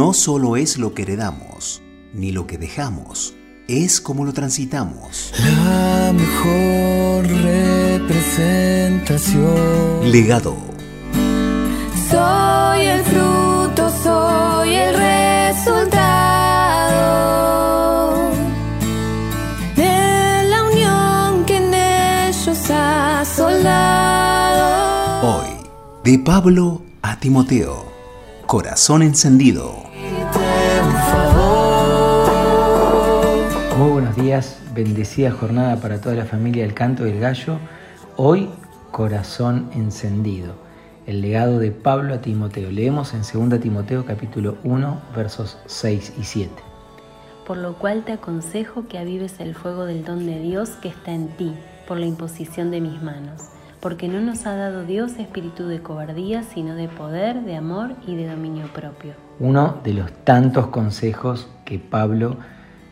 no solo es lo que heredamos, ni lo que dejamos, es como lo transitamos. La mejor representación. Legado. Soy el fruto, soy el resultado de la unión que en ellos ha soldado. Hoy, de Pablo a Timoteo, corazón encendido. Muy buenos días, bendecida jornada para toda la familia del Canto del Gallo. Hoy, corazón encendido. El legado de Pablo a Timoteo. Leemos en 2 Timoteo capítulo 1 versos 6 y 7. Por lo cual te aconsejo que avives el fuego del don de Dios que está en ti, por la imposición de mis manos. Porque no nos ha dado Dios espíritu de cobardía, sino de poder, de amor y de dominio propio. Uno de los tantos consejos que Pablo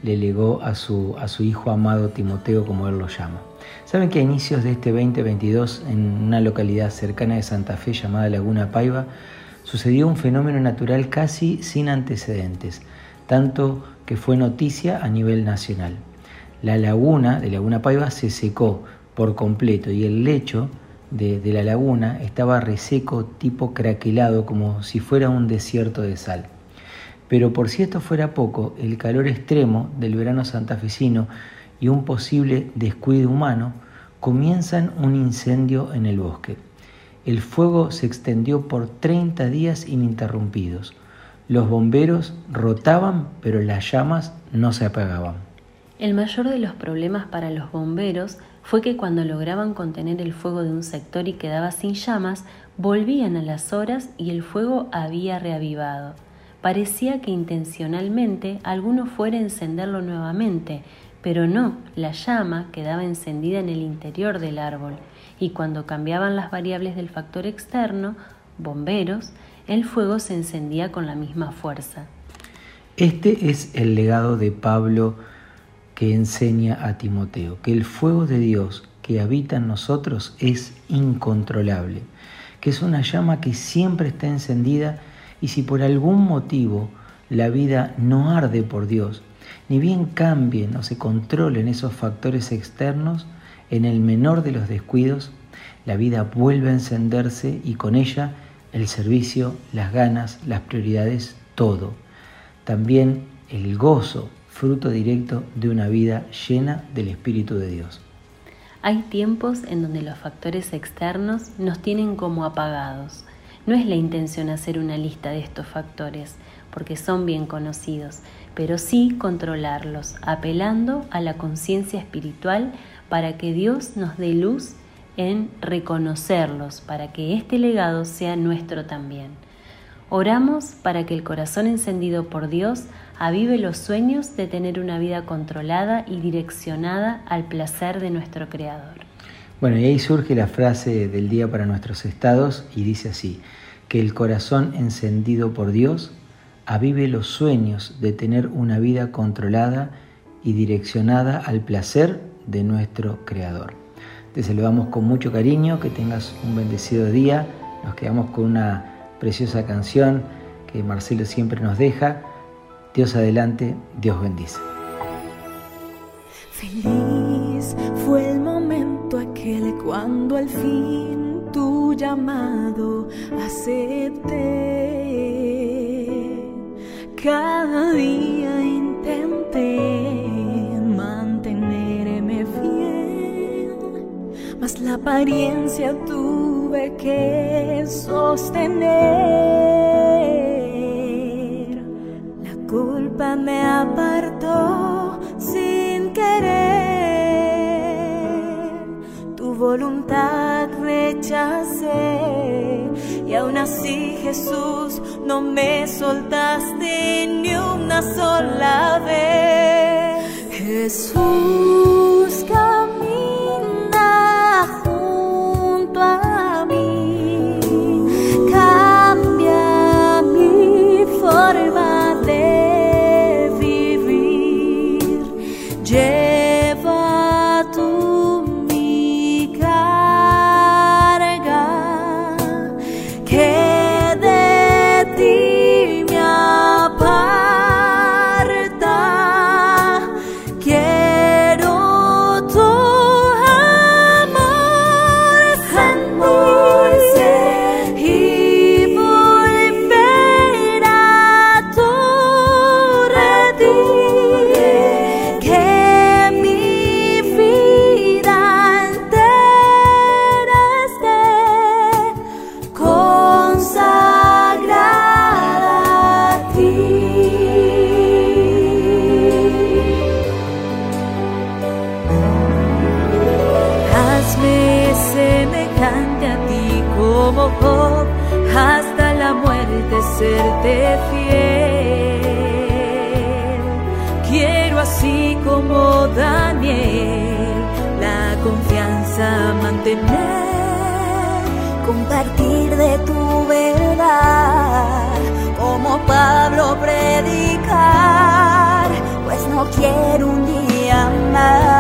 le legó a su, a su hijo amado Timoteo, como él lo llama. Saben que a inicios de este 2022, en una localidad cercana de Santa Fe llamada Laguna Paiva, sucedió un fenómeno natural casi sin antecedentes, tanto que fue noticia a nivel nacional. La laguna de Laguna Paiva se secó por completo y el lecho de, la laguna estaba reseco tipo craquelado como si fuera un desierto de sal. Pero por si esto fuera poco, el calor extremo del verano santafesino y un posible descuido humano comienzan un incendio en el bosque. El fuego se extendió por 30 días ininterrumpidos. Los bomberos rotaban, pero las llamas no se apagaban. El mayor de los problemas para los bomberos fue que cuando lograban contener el fuego de un sector y quedaba sin llamas, volvían a las horas y el fuego había reavivado. Parecía que intencionalmente alguno fuera a encenderlo nuevamente, pero no, la llama quedaba encendida en el interior del árbol, y cuando cambiaban las variables del factor externo, bomberos, el fuego se encendía con la misma fuerza. Este es el legado de Pablo que enseña a Timoteo, que el fuego de Dios que habita en nosotros es incontrolable, que es una llama que siempre está encendida y si por algún motivo la vida no arde por Dios, ni bien cambien o se controlen esos factores externos, en el menor de los descuidos, la vida vuelve a encenderse y con ella el servicio, las ganas, las prioridades, todo. También el gozo, fruto directo de una vida llena del Espíritu de Dios. Hay tiempos en donde los factores externos nos tienen como apagados. No es la intención hacer una lista de estos factores, porque son bien conocidos, pero sí controlarlos, apelando a la conciencia espiritual para que Dios nos dé luz en reconocerlos, para que este legado sea nuestro también. Oramos para que el corazón encendido por Dios avive los sueños de tener una vida controlada y direccionada al placer de nuestro Creador. Bueno, y ahí surge la frase del día para nuestros estados y dice así, que el corazón encendido por Dios avive los sueños de tener una vida controlada y direccionada al placer de nuestro Creador. Te saludamos con mucho cariño, que tengas un bendecido día. Nos quedamos con una preciosa canción que Marcelo siempre nos deja. Dios adelante, Dios bendice. Feliz fue el momento aquel cuando al fin tu llamado acepté. Cada día intenté mantenerme fiel, mas la apariencia tuve sostener. La culpa me apartó sin querer. Tu voluntad rechacé y aún así Jesús no me soltaste ni una sola vez. Jesús Job, hasta la muerte serte fiel. Quiero así como Daniel la confianza mantener, compartir de tu verdad, como Pablo predicar, pues no quiero un día más